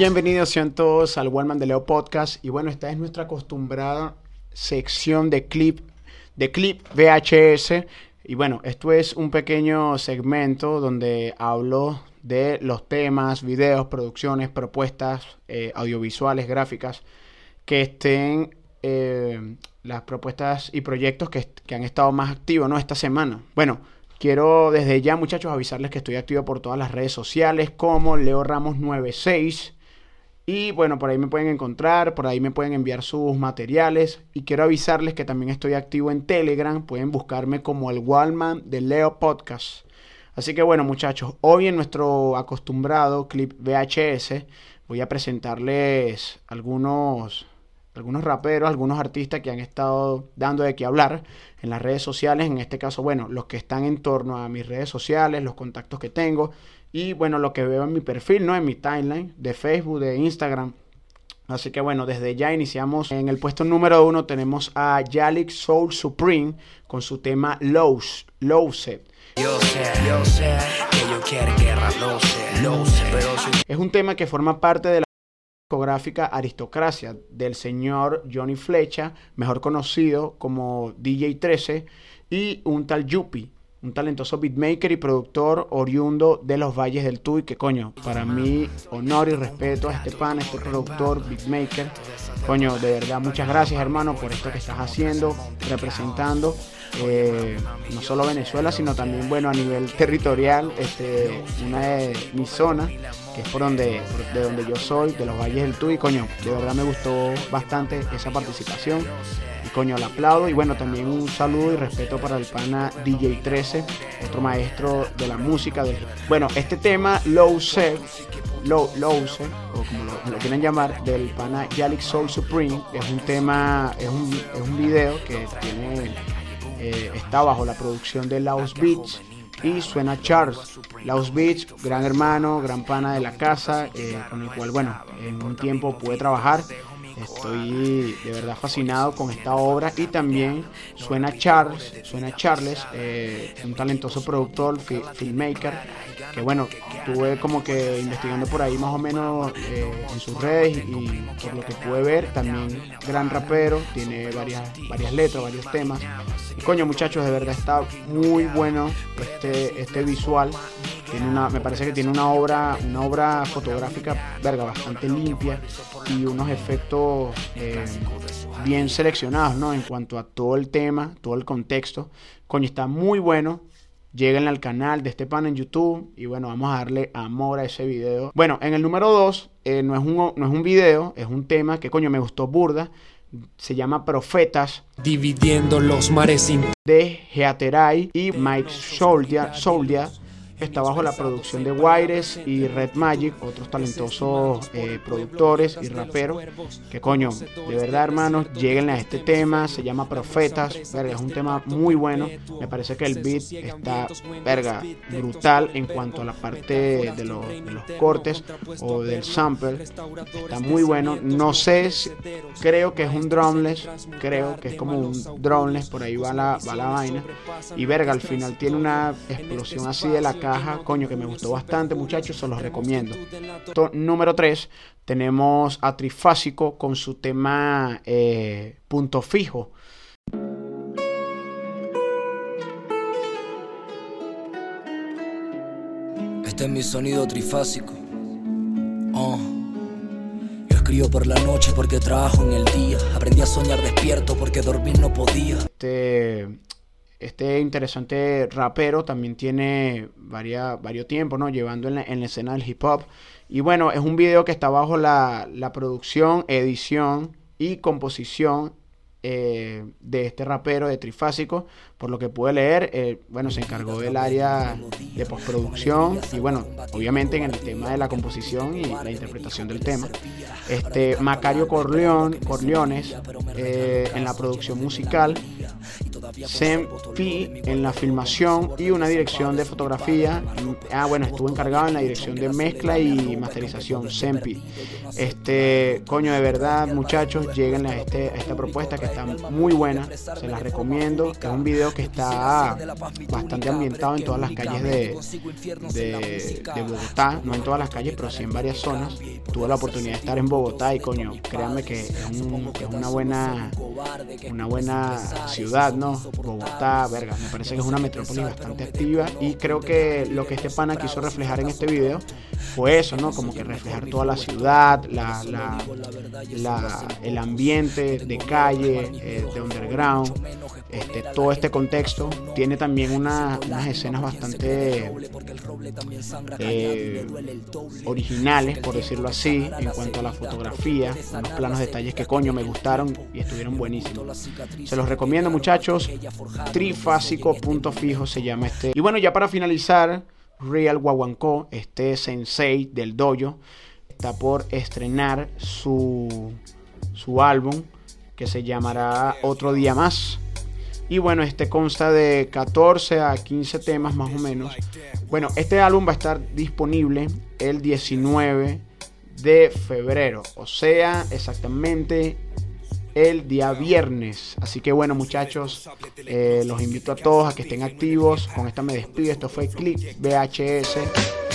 Bienvenidos sean todos al Wallman de Leo Podcast. Y bueno, esta es nuestra acostumbrada sección de clip, de clip VHS. Y bueno, esto es un pequeño segmento donde hablo de los temas, videos, producciones, propuestas eh, audiovisuales, gráficas que estén eh, las propuestas y proyectos que, que, han estado más activos ¿no? esta semana. Bueno, quiero desde ya muchachos avisarles que estoy activo por todas las redes sociales como Leo Ramos 96 y bueno, por ahí me pueden encontrar, por ahí me pueden enviar sus materiales. Y quiero avisarles que también estoy activo en Telegram. Pueden buscarme como el Wallman de Leo Podcast. Así que bueno, muchachos, hoy en nuestro acostumbrado clip VHS voy a presentarles algunos, algunos raperos, algunos artistas que han estado dando de qué hablar en las redes sociales. En este caso, bueno, los que están en torno a mis redes sociales, los contactos que tengo y bueno, lo que veo en mi perfil, ¿no? En mi timeline de Facebook, de Instagram. Así que bueno, desde ya iniciamos. En el puesto número uno tenemos a Yalik Soul Supreme con su tema Lows, Lowset. Es un tema que forma parte de la discográfica Aristocracia del señor Johnny Flecha, mejor conocido como DJ 13, y un tal Yuppie un talentoso beatmaker y productor oriundo de los Valles del Tuy, que coño, para mí honor y respeto a este pan, este productor, beatmaker. Coño, de verdad, muchas gracias hermano por esto que estás haciendo, representando eh, no solo Venezuela, sino también, bueno, a nivel territorial, este, una de mis zonas, que es por donde, de donde yo soy, de los Valles del Tuy, coño, de verdad me gustó bastante esa participación coño, le aplaudo. Y bueno, también un saludo y respeto para el pana DJ 13, otro maestro de la música. De... Bueno, este tema, Low Set, Low, Set, o como lo, quieren llamar, del pana Yalik Soul Supreme, es un tema, es un, es un video que tiene, eh, está bajo la producción de Laos Beach y suena Charles. Laos Beach, gran hermano, gran pana de la casa, eh, con el cual, bueno, en un tiempo pude trabajar. Estoy de verdad fascinado con esta obra y también suena Charles, suena Charles, eh, un talentoso productor, filmmaker, que bueno, estuve como que investigando por ahí más o menos eh, en sus redes y por lo que pude ver, también gran rapero, tiene varias, varias letras, varios temas. Y coño muchachos, de verdad está muy bueno este, este visual. Tiene una, me parece que tiene una obra, una obra fotográfica verga, bastante limpia y unos efectos eh, bien seleccionados, ¿no? En cuanto a todo el tema, todo el contexto. Coño, está muy bueno. Lleguen al canal de este pan en YouTube y bueno, vamos a darle amor a ese video. Bueno, en el número 2 eh, no, es un, no es un video, es un tema que coño me gustó burda. Se llama Profetas. Dividiendo los mares de Geateray y Mike Soldia, Soldia está bajo la producción de Wires y Red Magic, otros talentosos eh, productores y raperos. Que coño, de verdad, hermanos, lleguen a este tema. Se llama Profetas. Verga, es un tema muy bueno. Me parece que el beat está, verga, brutal en cuanto a la parte de los, cortes o del sample. Está muy bueno. No sé, si, creo que es un drumless. Creo que es como un drumless. Por ahí va la, va la vaina. Y verga, al final tiene una explosión así de la cara coño, que me gustó bastante, muchachos, se los recomiendo. número 3, tenemos a Trifásico con su tema eh, Punto Fijo. Este es mi sonido trifásico. Oh. Yo escribo por la noche porque trabajo en el día. Aprendí a soñar despierto porque dormir no podía. Este este interesante rapero también tiene varios tiempos, ¿no? Llevando en la, escena del hip hop. Y bueno, es un video que está bajo la, producción, edición y composición eh, de este rapero de Trifásico. Por lo que pude leer, eh, bueno, se encargó del área de postproducción y bueno, obviamente en el tema de la composición y la interpretación del tema. Este Macario Corleón, Corleones eh, en la producción musical Sem P en la filmación y una dirección de fotografía. Ah, bueno, estuvo encargado en la dirección de mezcla y masterización, Sempi. Este, coño, de verdad, muchachos, lleguen a, este, a esta propuesta que está muy buena. Se las recomiendo. Es un video que está bastante ambientado en todas las calles de, de, de Bogotá. No en todas las calles, pero sí en varias zonas. Tuve la oportunidad de estar en Bogotá y, coño, créanme que es, un, es una buena una buena ciudad, ¿no? Bogotá, verga, me parece que es una metrópoli bastante activa y creo que lo que este pana quiso reflejar en este video fue eso, ¿no? Como que reflejar toda la ciudad, la, la, el ambiente de calle, eh, de underground, este, todo este contexto. Tiene también unas escenas bastante eh, originales, por decirlo así, en cuanto a la fotografía, unos planos detalles que coño me gustaron y estuvieron buenísimos. Se los recomiendo muchachos, trifásico punto fijo se llama este. Y bueno, ya para finalizar, Real Wawanko, este sensei del dojo, está por estrenar su, su álbum que se llamará Otro Día Más. Y bueno, este consta de 14 a 15 temas más o menos. Bueno, este álbum va a estar disponible el 19 de febrero. O sea, exactamente el día viernes. Así que bueno muchachos, eh, los invito a todos a que estén activos. Con esta me despido. Esto fue Click VHS.